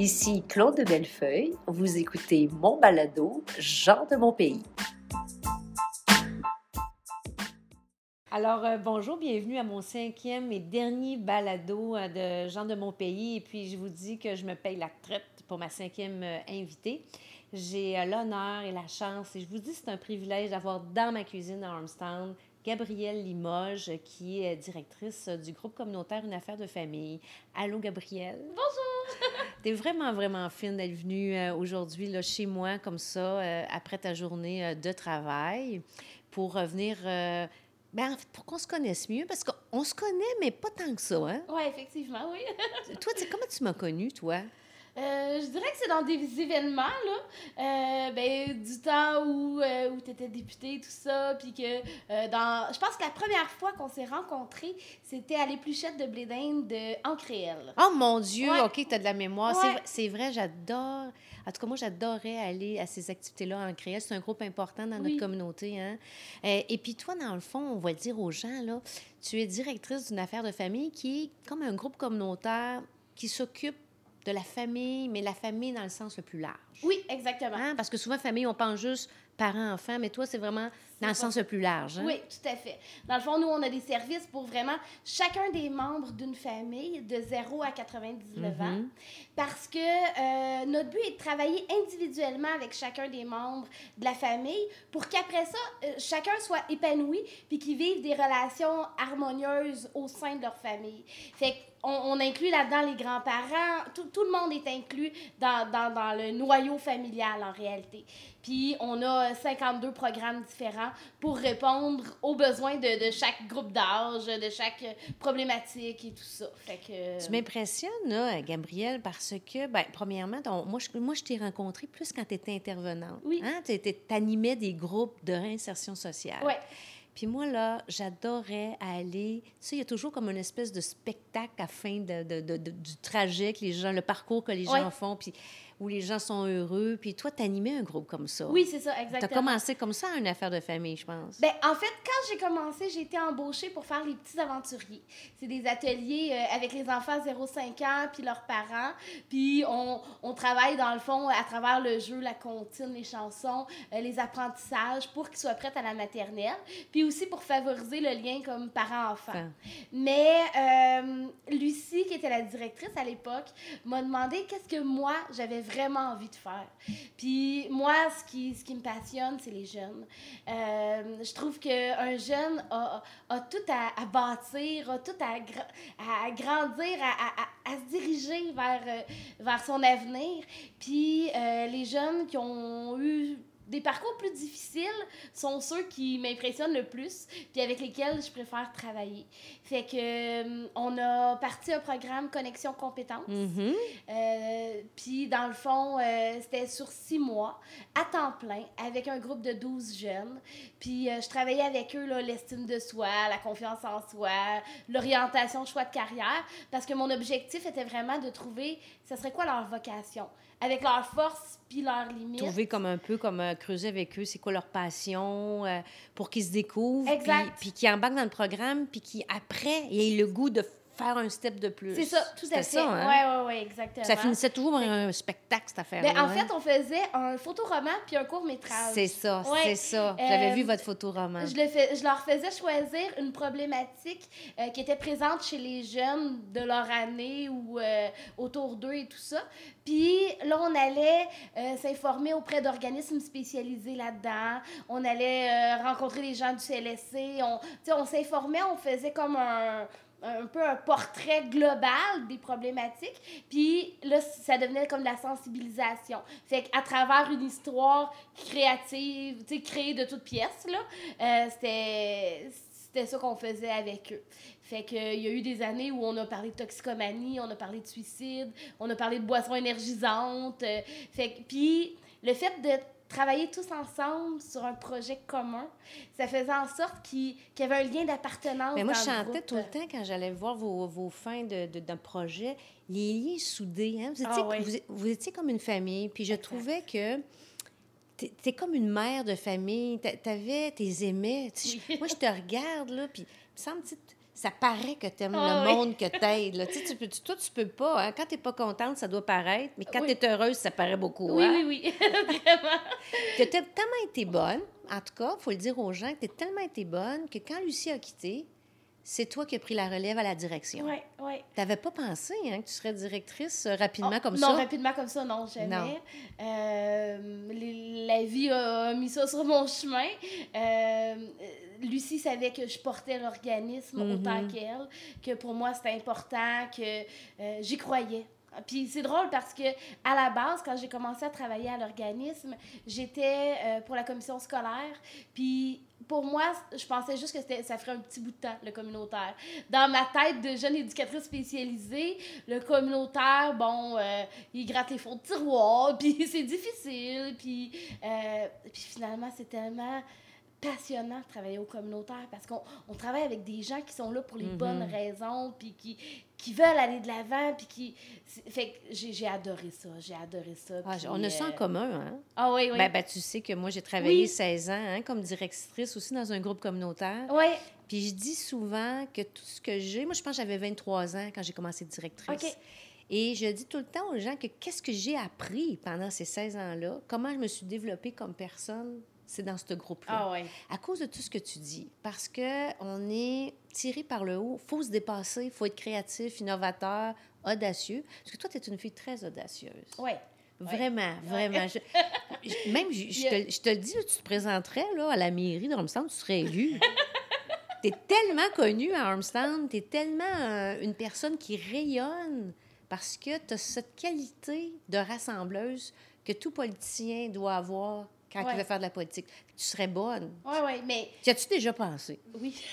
Ici Claude de Bellefeuille. Vous écoutez mon balado, Jean de mon pays. Alors, euh, bonjour, bienvenue à mon cinquième et dernier balado euh, de Jean de mon pays. Et puis, je vous dis que je me paye la traite pour ma cinquième euh, invitée. J'ai l'honneur et la chance, et je vous dis c'est un privilège d'avoir dans ma cuisine à Armstown Gabrielle Limoges, qui est directrice du groupe communautaire Une affaire de famille. Allô, Gabrielle? Bonjour. tu es vraiment, vraiment fine d'être venue aujourd'hui là, chez moi, comme ça, après ta journée de travail, pour venir ben, en fait, pour qu'on se connaisse mieux, parce qu'on se connaît, mais pas tant que ça, hein? Oui, effectivement, oui. toi, comment tu m'as connue, toi? Euh, je dirais que c'est dans des événements, là. Euh, ben, du temps où, euh, où tu étais député, tout ça. Puis que dans. Je pense que la première fois qu'on s'est rencontrés, c'était à l'épluchette de blé de Ancréel. Oh mon Dieu, OK, tu as de la mémoire. C'est vrai, j'adore. En tout cas, moi, j'adorais aller à ces activités-là en créole. C'est un groupe important dans notre communauté. Hein? Euh, et puis toi, dans le fond, on va dire aux gens, là, tu es directrice d'une affaire de famille qui est comme un groupe communautaire qui s'occupe de la famille, mais la famille dans le sens le plus large. Oui, exactement. Hein? Parce que souvent, famille, on pense juste parents-enfants, mais toi, c'est vraiment dans le sens le plus large. Hein? Oui, tout à fait. Dans le fond, nous, on a des services pour vraiment chacun des membres d'une famille de 0 à 99 ans. Mm-hmm. Parce que euh, notre but est de travailler individuellement avec chacun des membres de la famille pour qu'après ça, euh, chacun soit épanoui puis qu'ils vivent des relations harmonieuses au sein de leur famille. Fait on, on, inclut là-dedans les grands-parents, tout, tout, le monde est inclus dans, dans, dans, le noyau familial en réalité. Puis on a 52 programmes différents pour répondre aux besoins de, de chaque groupe d'âge, de chaque problématique et tout ça. Fait que... Tu m'impressionnes, Gabrielle, parce que, ben, premièrement, moi, je, moi, je t'ai rencontré plus quand tu étais intervenante. Oui. Hein? Tu animais des groupes de réinsertion sociale. Oui. Puis moi, là, j'adorais aller. Tu sais, il y a toujours comme une espèce de spectacle à fin de, de, du trajet que les gens, le parcours que les gens font. Puis où les gens sont heureux. Puis toi, tu animais un groupe comme ça. Oui, c'est ça, exactement. Tu as commencé comme ça une affaire de famille, je pense. Bien, en fait, quand j'ai commencé, j'ai été embauchée pour faire les petits aventuriers. C'est des ateliers euh, avec les enfants 0-5 ans, puis leurs parents. Puis on, on, travaille, dans le fond, à travers le jeu, la comptine, les chansons, euh, les apprentissages pour qu'ils soient prêts à la maternelle. Puis aussi pour favoriser le lien comme parent-enfant. Mais euh, Lucie, qui était la directrice à l'époque, m'a demandé qu'est-ce que moi, j'avais vraiment envie de faire. Puis moi, ce qui, ce qui me passionne, c'est les jeunes. Euh, je trouve qu'un jeune a, a, tout à, bâtir, a tout à, à grandir, à, à, se diriger vers, euh, vers son avenir. Puis euh, les jeunes qui ont eu des parcours plus difficiles sont ceux qui m'impressionnent le plus, puis avec lesquels je préfère travailler. Fait que euh, on a parti un programme Connexion Compétences. Mm-hmm. Euh, puis dans le fond, euh, c'était sur six mois, à temps plein, avec un groupe de 12 jeunes. Puis je travaillais avec eux l'estime de soi, la confiance en soi, l'orientation, choix de carrière, parce que mon objectif était vraiment de trouver, ce serait quoi leur vocation? Avec leurs forces puis leurs limites. Trouver comme un peu, comme euh, creuser avec eux, c'est quoi leur passion, euh, pour qu'ils se découvrent. Exact. Puis, puis qu'ils embarquent dans le programme, puis qu'après, ils aient le goût de faire un step de plus. C'est ça, tout à fait. Ça, hein? Oui, oui, oui, exactement. Ça finissait toujours par un spectacle, cette affaire-là. Ben, en fait, on faisait un photoroman puis un court-métrage. C'est ça, c'est ça. J'avais vu euh, votre photoroman. Je, le fais, je leur faisais choisir une problématique euh, qui était présente chez les jeunes de leur année ou euh, autour d'eux et tout ça. Puis là, on allait s'informer auprès d'organismes spécialisés là-dedans. On allait rencontrer des gens du CLSC. On, on s'informait, on faisait comme un un peu un portrait global des problématiques. Puis là, ça devenait comme de la sensibilisation. Fait qu'à travers une histoire créative, tu sais, créée de toutes pièces, là, euh, c'était c'était ça qu'on faisait avec eux. Fait qu'il y a eu des années où on a parlé de toxicomanie, on a parlé de suicide, on a parlé de boissons énergisantes. Euh, fait puis le fait de travailler tous ensemble sur un projet commun, ça faisait en sorte qu'il y avait un lien d'appartenance. Mais moi, je chantais tout le temps quand j'allais voir vos, vos fins d'un de, projet, les liens soudés. Hein? Vous, étiez, ah vous, étiez comme une famille, puis je trouvais que tu es comme une mère de famille, tu avais tes aimés. Moi, je te regarde, là, puis il me semble, ça paraît que tu aimes Ah le oui. monde que t'aides. là. Tu peux, tu- toi, tu peux pas. Hein? Quand tu n'es pas contente, ça doit paraître. Mais quand Oui. tu es heureuse, ça paraît beaucoup. Oui, hein? oui, oui. Vraiment. Que tu as tellement été bonne, en tout cas, il faut le dire aux gens, que tu as tellement été bonne que quand Lucie a quitté, c'est toi qui as pris la relève à la direction. Oui, oui. Tu n'avais pas pensé hein, que tu serais directrice euh, rapidement Oh, comme non, ça? rapidement comme ça, non, jamais. Non. Euh, les- la vie a mis ça sur mon chemin. Euh, Lucie savait que je portais l'organisme Mhm. autant qu'elle, que pour moi c'était important, que euh, j'y croyais. Puis c'est drôle parce que à la base, quand j'ai commencé à travailler à l'organisme, j'étais euh, pour la commission scolaire. Puis pour moi, je pensais juste que ça ferait un petit bout de temps, le communautaire. Dans ma tête de jeune éducatrice spécialisée, le communautaire, bon, euh, il gratte les fonds de tiroir, puis c'est difficile. Puis, euh, puis finalement, c'est tellement passionnant de travailler au communautaire parce qu'on on travaille avec des gens qui sont là pour les Mhm. bonnes raisons, puis qui, qui veulent aller de l'avant, puis qui... Fait que j'ai adoré ça, j'ai adoré ça. Ah, on a ça en euh, commun, hein? Ah oui, oui. Ben, ben, tu sais que moi, j'ai travaillé Oui. 16 ans hein, comme directrice aussi dans un groupe communautaire. Oui, Puis je dis souvent que tout ce que j'ai, moi je pense que j'avais 23 ans quand j'ai commencé directrice. OK. Et je dis tout le temps aux gens que qu'est-ce que j'ai appris pendant ces 16 ans-là, comment je me suis développée comme personne, c'est dans ce groupe-là. ah ouais. À cause de tout ce que tu dis. Parce que on est tiré par le haut, faut se dépasser, faut être créatif, innovateur, audacieux. Parce que toi, tu es une fille très audacieuse. Ouais. Vraiment, vraiment. Je- je- même, je, te, je te le dis, tu te présenterais là, à la mairie d'Armstrong, tu serais élue. tu es tellement connue à Armstrong, tu es tellement euh, une personne qui rayonne parce que tu as cette qualité de rassembleuse que tout politicien doit avoir quand Ouais. il veut faire de la politique. Tu serais bonne. Ouais, ouais, mais Tu as-tu déjà pensé? oui.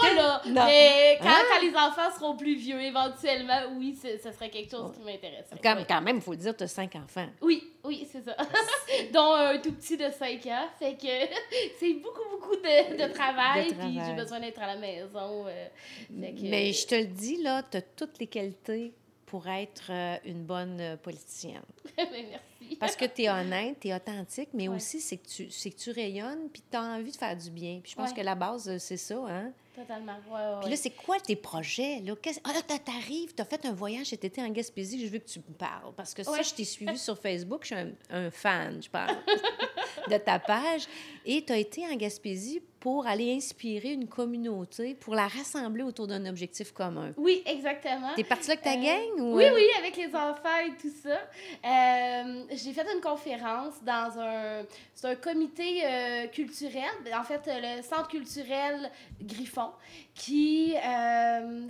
Pas là, Non. mais quand, Ah! quand les enfants seront plus vieux, éventuellement, oui, ce, serait quelque chose qui m'intéresserait. Quand, oui. quand même, il faut le dire, tu as cinq enfants. Oui, oui, c'est ça. Dont un tout petit de 5 ans. Fait que c'est beaucoup, beaucoup de, de travail. De Puis j'ai besoin d'être à la maison. euh, fait que- Mais je te le dis, là, tu as toutes les qualités pour être euh, une bonne euh, politicienne. Mais merci. Parce que tu es honnête, tu es authentique, mais Ouais. aussi c'est que, tu, c'est que tu rayonnes puis tu as envie de faire du bien. Puis je pense Ouais. que la base, euh, c'est ça. Hein? Totalement. Ouais, Puis là, c'est quoi tes projets? Là? Qu'est-ce- Ah, là, t'a- t'arrives, tu as fait un voyage cet été en Gaspésie, je veux que tu me parles. Parce que ça, je t'ai suivi sur Facebook, je suis un, un fan, je pense, de ta page. Et tu as été en Gaspésie pour aller inspirer une communauté, pour la rassembler autour d'un objectif commun. Oui, exactement. T'es parti là avec ta Euh, gang? Ou... Oui, euh, oui, avec les enfants et tout ça. Euh, j'ai fait une conférence dans un... C'est un comité euh, culturel, en fait, le Centre culturel Griffon, qui...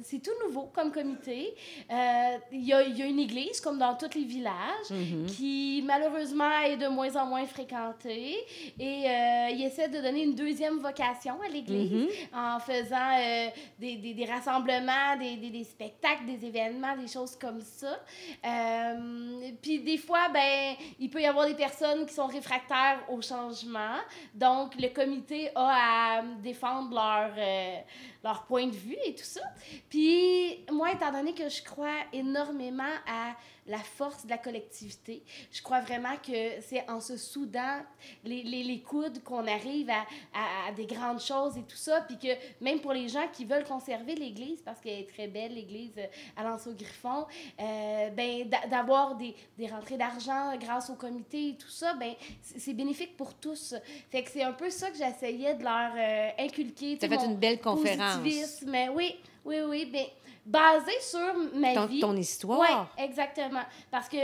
c'est tout nouveau comme comité. Il y, a, il y a une église, comme dans tous les villages, Mhm. qui malheureusement est de moins en moins fréquentée. Et il essaie de donner une deuxième vocation à l'église Mhm. en faisant euh, des, des, des rassemblements, des, des, des spectacles, des événements, des choses comme ça. Euh, Puis des fois, ben, il peut y avoir des personnes qui sont réfractaires au changement. Donc, le comité a à défendre leur, euh, leur point de vue et tout ça. Puis, moi, étant donné que je crois énormément à la force de la collectivité, je crois vraiment que c'est en se soudant les, les, les coudes qu'on arrive à, à, à des grandes choses et tout ça. Puis que même pour les gens qui veulent conserver l'Église, parce qu'elle est très belle, l'Église euh, à Lanceau-Griffon, euh, ben, d'a- d'avoir des, des rentrées d'argent grâce au comité et tout ça, ben, c'est bénéfique pour tous. Fait que c'est un peu ça que j'essayais de leur euh, inculquer. Tu as fait une belle conférence. Mais oui, oui, oui, ben, basé sur ma Ton, vie. ton histoire. Oui, exactement. Parce que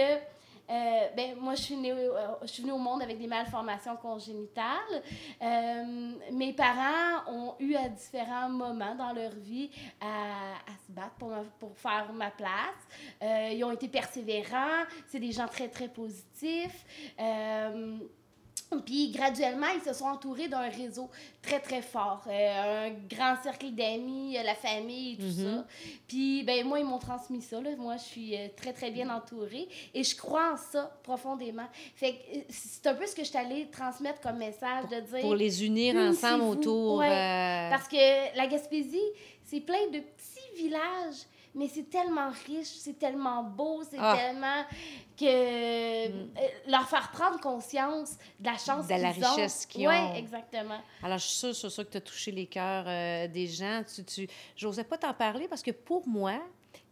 euh, ben, moi, je suis, née, euh, je suis venue au monde avec des malformations congénitales. Euh, mes parents ont eu à différents moments dans leur vie à, se battre pour, pour faire ma place. Ils ont été persévérants. C'est des gens très, très positifs. Puis graduellement, ils se sont entourés d'un réseau très, très fort. Euh, un grand cercle d'amis, euh, la famille et tout Mhm. ça. Puis ben, moi, ils m'ont transmis ça. Là. Moi, je suis euh, très, très bien entourée. Et je crois en ça profondément. Fait que c'est un peu ce que je allée transmettre comme message, de dire... Pour les unir ensemble autour. Ouais. euh, Parce que la Gaspésie, c'est plein de petits villages mais c'est tellement riche, c'est tellement beau, c'est Ah. tellement que Mm. Leur faire prendre conscience de la chance De qu'ils la ont. richesse qu'ils ont. exactement. Alors, je suis sûre, que tu as touché les cœurs euh, des gens. Tu, tu... J'osais pas t'en parler parce que pour moi,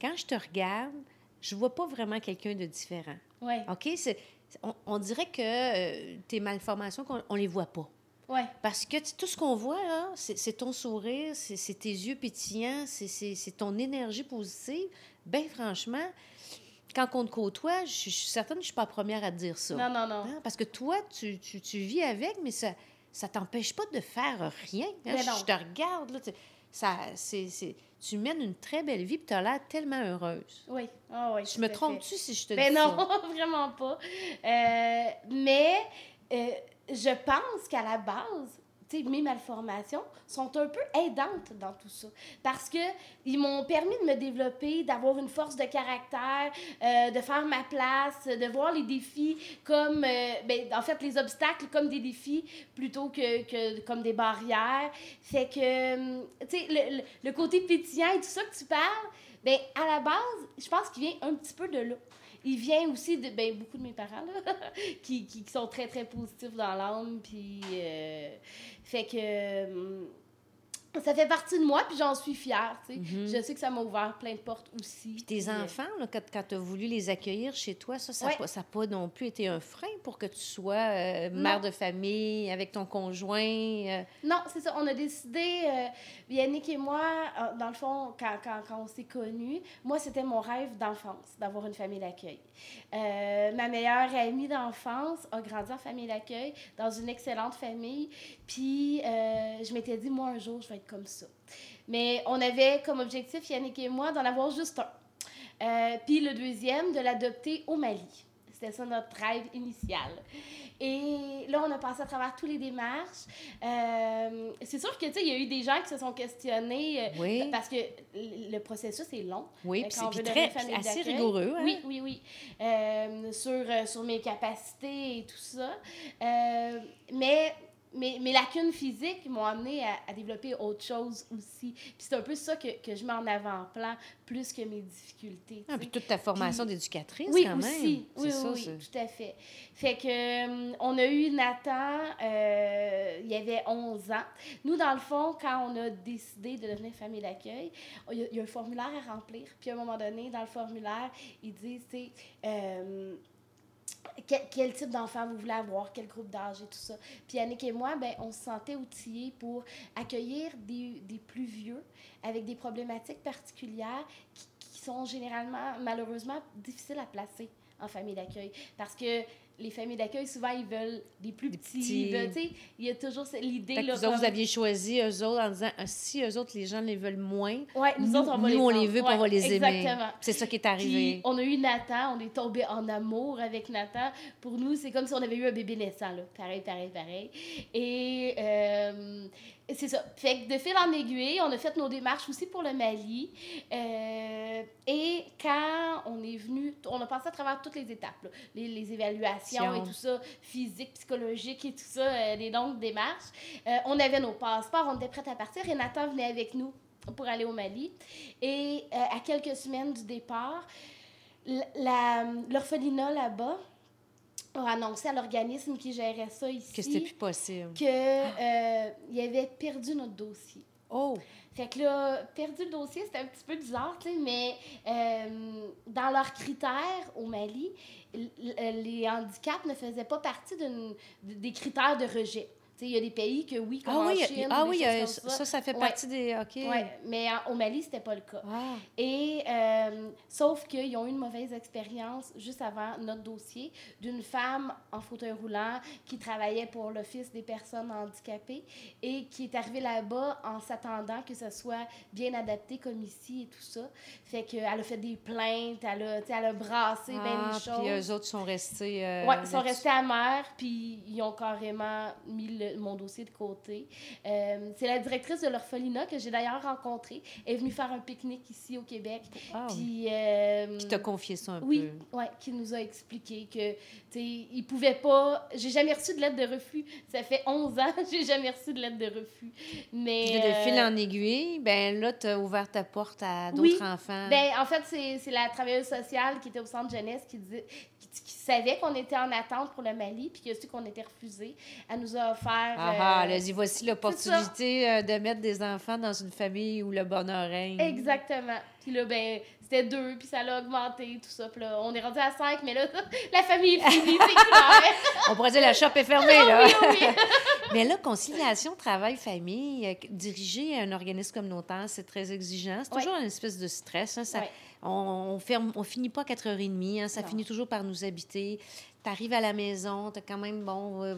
quand je te regarde, je vois pas vraiment quelqu'un de différent. Ouais, OK? C'est... On, on dirait que euh, tes malformations, qu'on- on les voit pas. ouais, Parce que tout ce qu'on voit, là, c'est, ton sourire, c'est, tes yeux pétillants, c'est, c'est- c'est ton énergie positive. Bien franchement, quand on te côtoie, je, je suis certaine que je suis pas la première à te dire ça. non, non, non. Hein? Parce que toi, tu, tu, tu vis avec, mais ça ça t'empêche pas de faire rien. hein. Mais Je, non. je te regarde, là, tu- ça, c'est, tu mènes une très belle vie, puis tu as l'air tellement heureuse. Oui, ah oui. Je me trompe-tu si je te Ben dis non, ça? vraiment pas. Euh, mais euh, je pense qu'à la base, mes malformations sont un peu aidantes dans tout ça. Parce que ils m'ont permis de me développer, d'avoir une force de caractère, euh, de faire ma place, de voir les défis comme, euh, ben, en fait, les obstacles comme des défis plutôt que, que comme des barrières. Fait que, hum, tu sais, le, le- le côté pétillant et tout ça que tu parles, ben, à la base, je pense qu'il vient un petit peu de là. Il vient aussi de ben, beaucoup de mes parents, là, qui, qui, sont très, très positifs dans l'âme. Puis, euh, fait que hum, ça fait partie de moi, puis j'en suis fière. tu sais. Mhm. Je sais que ça m'a ouvert plein de portes aussi. Puis tes euh, enfants, là, quand, quand tu as voulu les accueillir chez toi, ça, ça n'a Ouais. pas, non plus été un frein pour que tu sois euh, mère de famille avec ton conjoint. euh, Non, c'est ça. On a décidé, euh, Yannick et moi, dans le fond, quand, quand, quand on s'est connus, moi, c'était mon rêve d'enfance, d'avoir une famille d'accueil. Ma meilleure amie d'enfance a grandi en famille d'accueil, dans une excellente famille. Puis, je m'étais dit, moi, un jour, je vais être comme ça. Mais on avait comme objectif, Yannick et moi, d'en avoir juste un. Euh, puis le deuxième, de l'adopter au Mali. C'était ça notre rêve initial. Et là, on a passé à travers tous les démarches. Euh, c'est sûr que, tu sais, il y a eu des gens qui se sont questionnés euh, Oui. parce que le processus est long. Oui, puis c'est très, assez rigoureux. Hein? Oui, oui, oui. Euh, sur, sur mes capacités et tout ça. Mais mes, mes lacunes physiques m'ont amené à, à développer autre chose aussi. Puis c'est un peu ça que, que je mets en avant-plan, plus que mes difficultés. Ah, puis toute ta formation d'éducatrice, Oui, quand même. aussi. Oui, ça, oui, oui, tout à fait. Fait que, hum, on a eu Nathan, euh, il y avait 11 ans. Nous, dans le fond, quand on a décidé de devenir famille d'accueil, il y, a- il y a un formulaire à remplir. Puis à un moment donné, dans le formulaire, ils disent, tu sais, euh, quel, quel type d'enfant vous voulez avoir, quel groupe d'âge et tout ça. Puis Yannick et moi, ben, on se sentait outillés pour accueillir des, des plus vieux avec des problématiques particulières qui, qui sont généralement, malheureusement, difficiles à placer en famille d'accueil. Parce que les familles d'accueil, souvent, ils veulent des plus Des petits. il y a toujours l'idée. Là, vous autres, vous aviez choisi eux autres en disant ah, si eux autres, les gens les veulent moins, Ouais, nous, nous, autres, on va nous, les on prendre. les veut puis on va Ouais, les aimer. Exactement. C'est ça qui est Puis arrivé. on a eu Nathan, on est tombé en amour avec Nathan. Pour nous, c'est comme si on avait eu un bébé naissant, là. Pareil, pareil, pareil. Et euh, c'est ça. Fait que de fil en aiguille, on a fait nos démarches aussi pour le Mali. Euh, et quand on est venu, on a passé à travers toutes les étapes, là. Les, les évaluations et tout ça, physique, psychologique et tout ça, euh, les longues démarches. Euh, on avait nos passeports, on était prêts à partir et Nathan venait avec nous pour aller au Mali. Et euh, à quelques semaines du départ, l'orphelinat là-bas a annoncé à l'organisme qui gérait ça ici Que c'était plus possible. que, euh, il avait perdu notre dossier. Oh! Fait que là, perdu le dossier, c'était un petit peu bizarre, tu sais, mais euh, dans leurs critères au Mali, les handicaps ne faisaient pas partie des critères de rejet. Il y a des pays que oui, comme Ah en oui, Chine, ah oui euh, ça, ça. ça fait Ouais. partie des. OK. Ouais, mais en- au Mali, c'était pas le cas. Ah. Et euh, sauf qu'ils ont eu une mauvaise expérience juste avant notre dossier d'une femme en fauteuil roulant qui travaillait pour l'Office des personnes handicapées et qui est arrivée là-bas en s'attendant que ce soit bien adapté comme ici et tout ça. Fait qu'elle a fait des plaintes, elle a, elle a brassé bien Ah, les choses. puis eux autres sont restés. euh, Ouais, ils sont restés amers, puis ils ont carrément mis le, mon dossier de côté. Euh, c'est la directrice de l'orphelinat que j'ai d'ailleurs rencontrée. Elle est venue faire un pique-nique ici au Québec. Puis, euh, qui t'a confié ça un oui, peu? ouais, qui nous a expliqué que, tu il pouvait pas. J'ai jamais reçu de lettre de refus. Ça fait 11 ans, j'ai jamais reçu de lettre de refus. Mais. Puis de euh, fil en aiguille, ben là, tu as ouvert ta porte à d'autres Oui. enfants. Ben, en fait, c'est la travailleuse sociale qui était au centre jeunesse qui, disait, qui, savait qu'on était en attente pour le Mali, puis qui a su qu'on était refusé. Elle nous a offert. ah, ah, euh, y voici l'opportunité euh, de mettre des enfants dans une famille où le bonheur règne. Exactement. Puis là, ben, c'était deux, puis ça l'a augmenté, tout ça. Puis là, on est rendu à cinq, mais là, la famille est finie, c'est clair. On pourrait dire la shop est fermée, là. oui, oui. Mais là, conciliation, travail, famille, euh, diriger un organisme communautaire, c'est très exigeant. C'est Ouais. toujours une espèce de stress. hein, ça- Ouais. On, on, ferme, on finit pas à 4h30, hein, ça Non. finit toujours par nous habiter. Tu arrives à la maison, tu as quand même, bon, euh,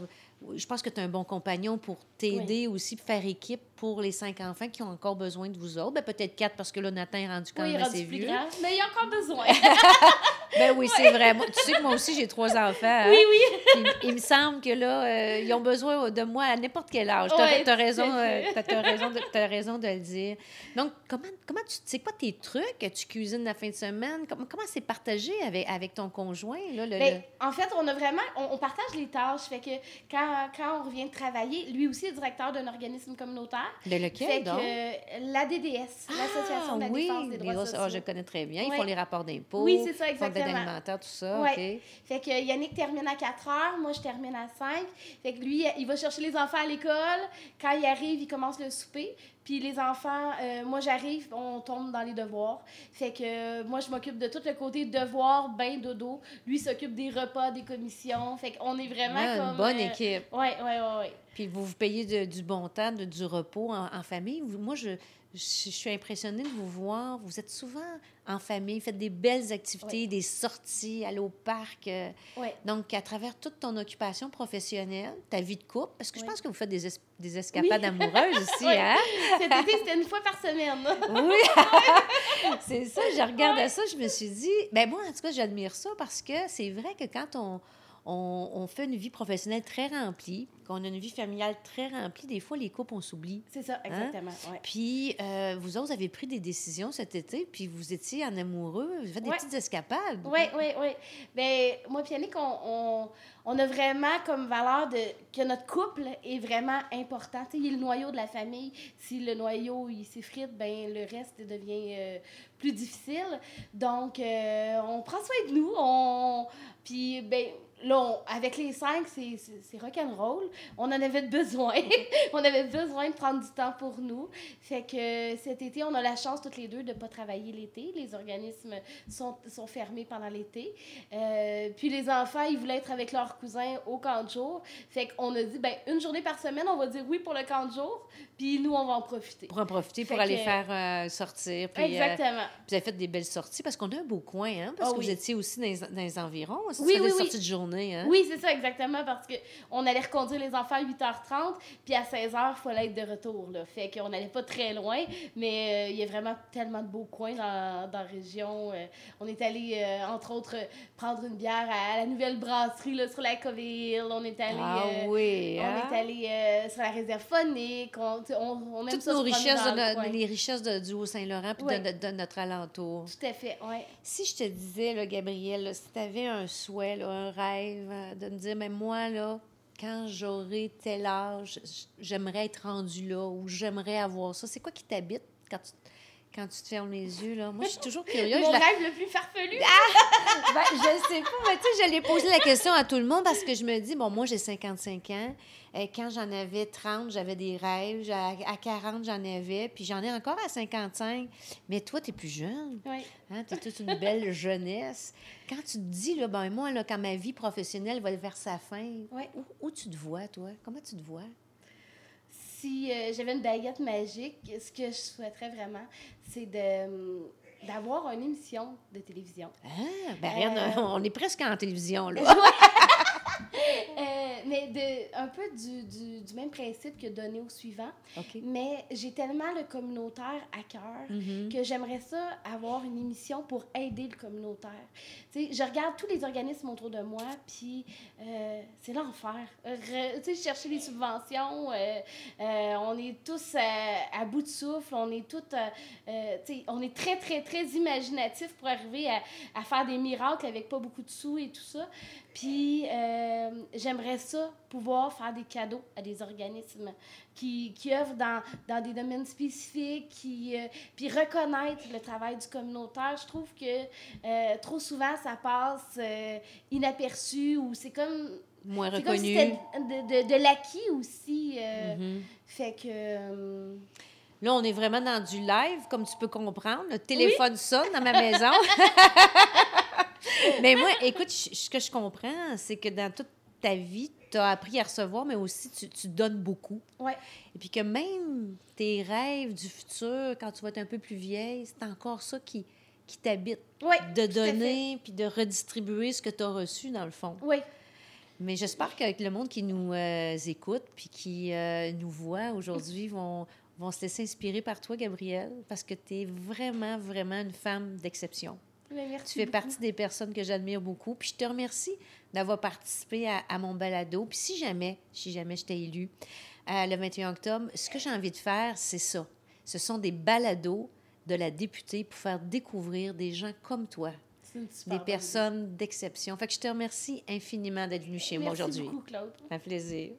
je pense que tu as un bon compagnon pour t'aider aussi, pour faire équipe pour les cinq enfants qui ont encore besoin de vous autres. Ben, peut-être quatre, parce que là, Nathan est rendu quand Oui, il même rendu assez plus vieux. grand, mais il y a encore besoin. Ben oui, c'est vrai. Moi, tu sais que moi aussi, j'ai trois enfants. hein. oui, oui. Il me semble que là, euh, ils ont besoin de moi à n'importe quel âge. Tu as, Ouais, tout à raison, euh, raison, de, raison de le dire. Donc, comment, comment tu c'est quoi tes trucs? Tu cuisines la fin de semaine? Comment, comment c'est partagé avec, avec ton conjoint? Là, le, Ben, en fait, on a vraiment, on, on partage les tâches. Fait que quand, quand on revient de travailler, lui aussi est directeur d'un organisme communautaire. De lequel, Fait donc? que l'ADDS, l'Association de la Ah, oui, défense des droits les- sociaux. ah, je connais très bien. Ils font les rapports d'impôts. Oui, c'est ça, exactement. alimentaire, tout ça. Ouais. Fait que Yannick termine à 4 heures, moi je termine à 5. Fait que lui, il va chercher les enfants à l'école. Quand il arrive, il commence le souper. Puis les enfants, euh, moi j'arrive, on tombe dans les devoirs. Fait que euh, moi je m'occupe de tout le côté devoirs, bain, dodo. Lui s'occupe des repas, des commissions. Fait qu'on est vraiment comme... une bonne euh, équipe. Ouais, ouais, ouais. Puis vous vous payez de- du bon temps, de- du repos en, en famille? Vous- moi, je, je, je suis impressionnée de vous voir. Vous êtes souvent en famille, faites des belles activités, des sorties, aller au parc. euh. Donc, à travers toute ton occupation professionnelle, ta vie de couple, parce que je pense que vous faites des, es- des escapades amoureuses aussi, hein? Cet été, c'était une fois par semaine. Oui, c'est ça. Je regardais ça, je me suis dit, ben moi, en tout cas, j'admire ça parce que c'est vrai que quand on, on, on fait une vie professionnelle très remplie, qu'on a une vie familiale très remplie, des fois, les couples, on s'oublie. C'est ça, exactement. Ouais. Puis, euh, vous autres, avez pris des décisions cet été, puis vous étiez en amoureux, vous avez fait des Ouais. petites escapades. Oui, oui, oui. Ben, moi, Yannick, on, on, on a vraiment comme valeur de, que notre couple est vraiment important. Tu sais, il est le noyau de la famille. Si le noyau, il s'effrite, ben le reste devient euh, plus difficile. Donc, euh, on prend soin de nous. On... Puis, ben, là, on- avec les cinq, c'est- rock'n'roll. On en avait besoin. on avait besoin de prendre du temps pour nous. Fait que cet été, on a la chance toutes les deux de ne pas travailler l'été. Les organismes sont, sont fermés pendant l'été. Euh, puis les enfants, ils voulaient être avec leurs cousins au camp de jour. Fait qu'on a dit, ben une journée par semaine, on va dire oui pour le camp de jour. Puis nous, on va en profiter. Pour en profiter, pour aller que- faire euh, sortir. Puis, euh, Exactement. vous avez fait des belles sorties parce qu'on a un beau coin, hein? Parce Ah que oui. vous étiez aussi dans les, dans les environs. Ça, Oui, des oui. sorties de journée, hein? Oui, c'est ça, exactement, parce que on allait reconduire les enfants à 8h30, puis à 16h, il fallait être de retour. Là. Fait qu'on n'allait pas très loin, mais euh, il y a vraiment tellement de beaux coins dans, dans la région. Euh, on est allé, euh, entre autres, prendre une bière à, la nouvelle brasserie là, sur la Coville. On est allé, Ah euh, oui, on hein? est allé euh, sur la réserve phonique. On, on, on aime Toutes ça nos richesses, dans de le no- coin. les richesses de- du Haut-Saint-Laurent puis Ouais. de, de- de notre alentour. Tout à fait, oui. Si je te disais, là, Gabrielle, là, si tu avais un souhait, là, un rêve, de me dire, mais moi, là, quand j'aurai tel âge, j'aimerais être rendu là ou j'aimerais avoir ça. C'est quoi qui t'habite quand tu, quand tu te fermes les yeux? Là? Moi, je suis toujours curieuse. Mon la- rêve le plus farfelu. Ben, je sais pas, mais tu sais, je l'ai posé la question à tout le monde parce que je me dis, bon, moi, j'ai 55 ans. Euh, quand j'en avais 30, j'avais des rêves. À, à 40, j'en avais. Puis j'en ai encore à 55. Mais toi, tu es plus jeune. Oui. Hein, tu as toute une belle jeunesse. Quand tu te dis, là, ben, moi, là, quand ma vie professionnelle va vers sa fin, où, où tu te vois, toi? Comment tu te vois? Si euh, j'avais une baguette magique, ce que je souhaiterais vraiment, c'est de hum, d'avoir une émission de télévision. Ah, ben, rien, Euh. on est presque en télévision, là. Euh, mais de, un peu du, du, du même principe que donner au suivant. Mais j'ai tellement le communautaire à cœur Mhm. que j'aimerais ça avoir une émission pour aider le communautaire. Tu sais, je regarde tous les organismes autour de moi, puis euh, c'est l'enfer. Euh, sais, chercher les subventions, euh, on est tous à, bout de souffle, on est tous, on est très, très, très imaginatifs pour arriver à, à faire des miracles avec pas beaucoup de sous et tout ça. Puis euh, j'aimerais ça, pouvoir faire des cadeaux à des organismes qui, qui œuvrent dans, dans des domaines spécifiques, qui, euh, puis reconnaître le travail du communautaire. Je trouve que euh, trop souvent, ça passe euh, inaperçu ou c'est comme... Moins comme si reconnu. c'était de, de, de l'acquis aussi. Mhm. Fait que... Là, on est vraiment dans du live, comme tu peux comprendre. Le téléphone sonne dans ma maison. mais moi, écoute, ce que je comprends, c'est que dans toute ta vie, tu as appris à recevoir, mais aussi tu, tu donnes beaucoup. ouais. Et puis que même tes rêves du futur, quand tu vas être un peu plus vieille, c'est encore ça qui, qui t'habite. Ouais, De donner, puis de redistribuer ce que tu as reçu, dans le fond. Oui, Mais j'espère qu'avec le monde qui nous euh, écoute puis qui euh, nous voit aujourd'hui vont, vont se laisser inspirer par toi, Gabrielle, parce que tu es vraiment, vraiment une femme d'exception. Mais merci Tu fais beaucoup. partie des personnes que j'admire beaucoup. Puis je te remercie d'avoir participé à, à mon balado. Puis si jamais, si jamais je t'ai élu euh, le 21 octobre, ce que j'ai envie de faire, c'est ça. Ce sont des balados de la députée pour faire découvrir des gens comme toi, C'est une super des personnes d'exception. Fait que je te remercie infiniment d'être venue chez moi Merci aujourd'hui. beaucoup, Claude. Un plaisir.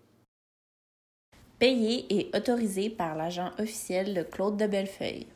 Payé et autorisé par l'agent officiel de Claude de Bellefeuille.